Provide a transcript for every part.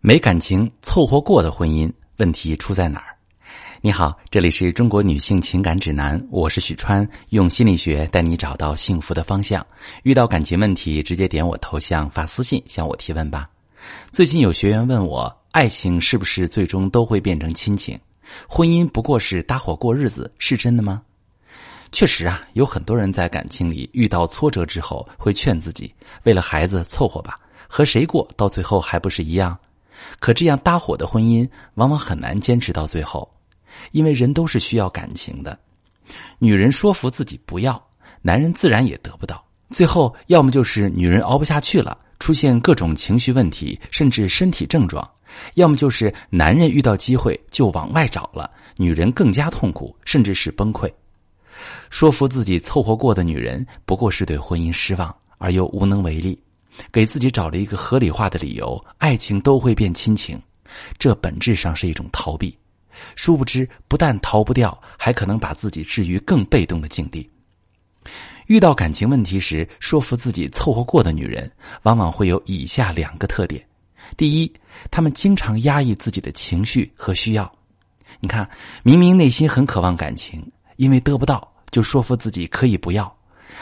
没感情凑合过的婚姻，问题出在哪儿？你好，这里是中国女性情感指南，我是许川，用心理学带你找到幸福的方向。遇到感情问题，直接点我头像发私信向我提问吧。最近有学员问我，爱情是不是最终都会变成亲情？婚姻不过是搭伙过日子，是真的吗？确实啊，有很多人在感情里遇到挫折之后，会劝自己，为了孩子凑合吧，和谁过到最后还不是一样。可这样搭伙的婚姻往往很难坚持到最后，因为人都是需要感情的。女人说服自己不要，男人自然也得不到。最后，要么就是女人熬不下去了，出现各种情绪问题，甚至身体症状；要么就是男人遇到机会就往外找了，女人更加痛苦，甚至是崩溃。说服自己凑合过的女人，不过是对婚姻失望而又无能为力。给自己找了一个合理化的理由，爱情都会变亲情，这本质上是一种逃避。殊不知，不但逃不掉，还可能把自己置于更被动的境地。遇到感情问题时，说服自己凑合过的女人，往往会有以下两个特点：第一，她们经常压抑自己的情绪和需要。你看，明明内心很渴望感情，因为得不到，就说服自己可以不要。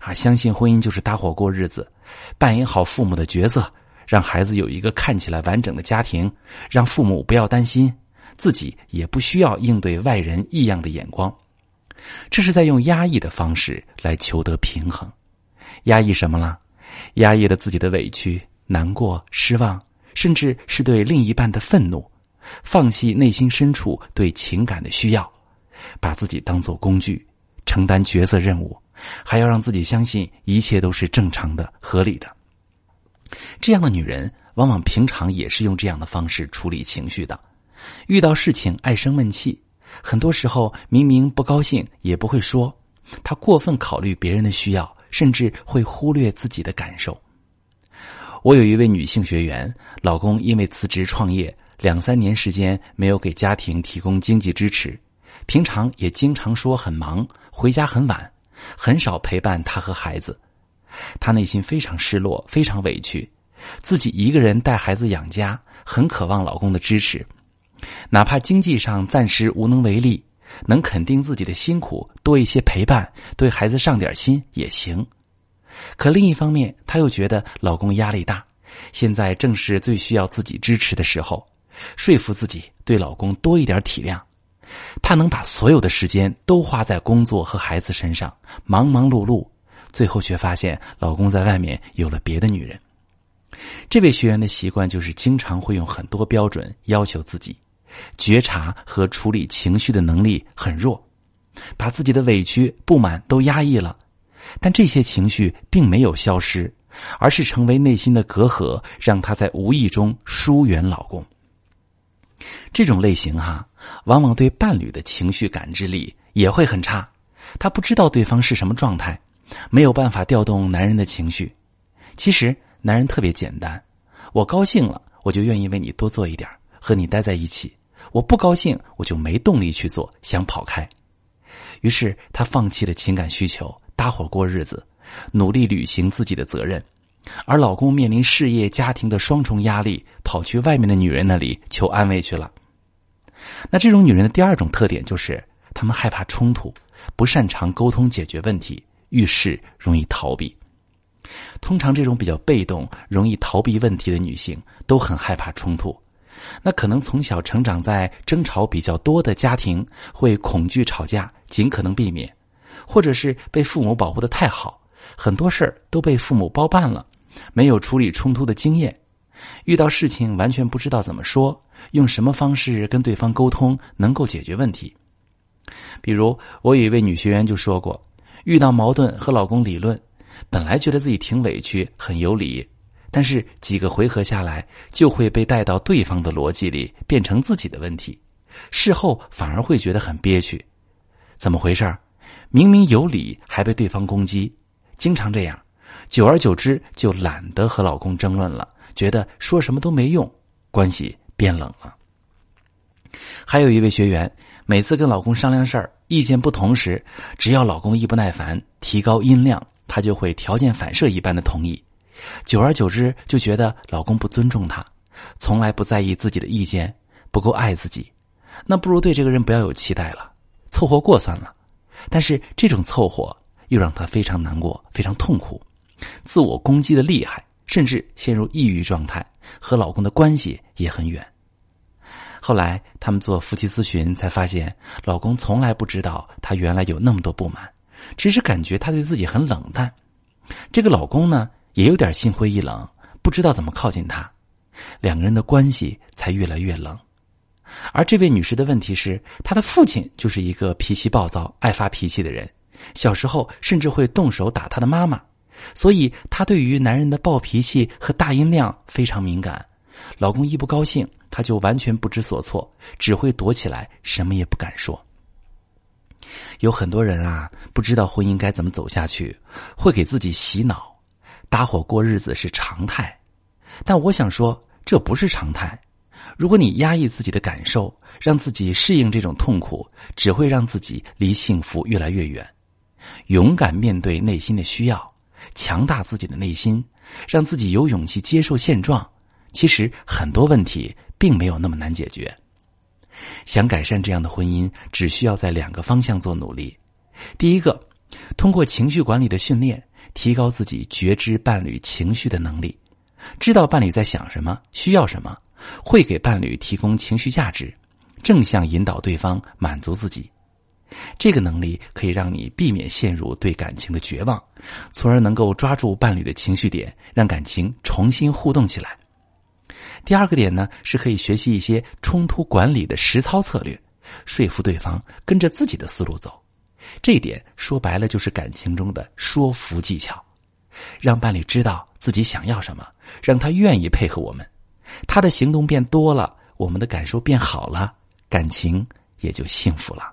啊，相信婚姻就是搭伙过日子，扮演好父母的角色，让孩子有一个看起来完整的家庭，让父母不要担心，自己也不需要应对外人异样的眼光。这是在用压抑的方式来求得平衡。压抑什么了？压抑了自己的委屈、难过、失望，甚至是对另一半的愤怒，放弃内心深处对情感的需要，把自己当做工具，承担角色任务。还要让自己相信一切都是正常的、合理的。这样的女人，往往平常也是用这样的方式处理情绪的。遇到事情爱生闷气，很多时候明明不高兴也不会说。她过分考虑别人的需要，甚至会忽略自己的感受。我有一位女性学员，老公因为辞职创业，两三年时间没有给家庭提供经济支持，平常也经常说很忙，回家很晚。很少陪伴他和孩子，他内心非常失落，非常委屈，自己一个人带孩子养家，很渴望老公的支持，哪怕经济上暂时无能为力，能肯定自己的辛苦，多一些陪伴，对孩子上点心也行。可另一方面，她又觉得老公压力大，现在正是最需要自己支持的时候，说服自己对老公多一点体谅。她能把所有的时间都花在工作和孩子身上，忙忙碌碌，最后却发现老公在外面有了别的女人。这位学员的习惯就是经常会用很多标准要求自己，觉察和处理情绪的能力很弱，把自己的委屈、不满都压抑了，但这些情绪并没有消失，而是成为内心的隔阂，让她在无意中疏远老公。这种类型哈，往往对伴侣的情绪感知力也会很差。他不知道对方是什么状态，没有办法调动男人的情绪。其实男人特别简单，我高兴了，我就愿意为你多做一点，和你待在一起；我不高兴，我就没动力去做，想跑开。于是他放弃了情感需求，搭伙过日子，努力履行自己的责任。而老公面临事业、家庭的双重压力，跑去外面的女人那里求安慰去了。那这种女人的第二种特点就是，她们害怕冲突，不擅长沟通解决问题，遇事容易逃避。通常这种比较被动、容易逃避问题的女性，都很害怕冲突。那可能从小成长在争吵比较多的家庭，会恐惧吵架，尽可能避免；或者是被父母保护的太好，很多事儿都被父母包办了。没有处理冲突的经验，遇到事情完全不知道怎么说，用什么方式跟对方沟通能够解决问题。比如，我有一位女学员就说过，遇到矛盾和老公理论，本来觉得自己挺委屈，很有理，但是几个回合下来，就会被带到对方的逻辑里，变成自己的问题，事后反而会觉得很憋屈。怎么回事明明有理，还被对方攻击，经常这样。久而久之，就懒得和老公争论了，觉得说什么都没用，关系变冷了。还有一位学员，每次跟老公商量事儿，意见不同时，只要老公一不耐烦，提高音量，她就会条件反射一般的同意。久而久之，就觉得老公不尊重她，从来不在意自己的意见，不够爱自己，那不如对这个人不要有期待了，凑合过算了。但是这种凑合又让她非常难过，非常痛苦，自我攻击的厉害，甚至陷入抑郁状态，和老公的关系也很远。后来他们做夫妻咨询，才发现老公从来不知道她原来有那么多不满，只是感觉她对自己很冷淡。这个老公呢，也有点心灰意冷，不知道怎么靠近她，两个人的关系才越来越冷。而这位女士的问题是，她的父亲就是一个脾气暴躁、爱发脾气的人，小时候甚至会动手打她的妈妈，所以她对于男人的暴脾气和大音量非常敏感。老公一不高兴。他就完全不知所措，只会躲起来，什么也不敢说。有很多人啊，不知道婚姻该怎么走下去，会给自己洗脑，搭伙过日子是常态。但我想说，这不是常态。如果你压抑自己的感受，让自己适应这种痛苦，只会让自己离幸福越来越远。勇敢面对内心的需要，强大自己的内心，让自己有勇气接受现状。其实很多问题。并没有那么难解决。想改善这样的婚姻，只需要在两个方向做努力。第一个，通过情绪管理的训练，提高自己觉知伴侣情绪的能力，知道伴侣在想什么、需要什么，会给伴侣提供情绪价值，正向引导对方满足自己。这个能力可以让你避免陷入对感情的绝望，从而能够抓住伴侣的情绪点，让感情重新互动起来。第二个点呢，是可以学习一些冲突管理的实操策略，说服对方跟着自己的思路走。这一点说白了就是感情中的说服技巧，让伴侣知道自己想要什么，让他愿意配合我们，他的行动变多了，我们的感受变好了，感情也就幸福了。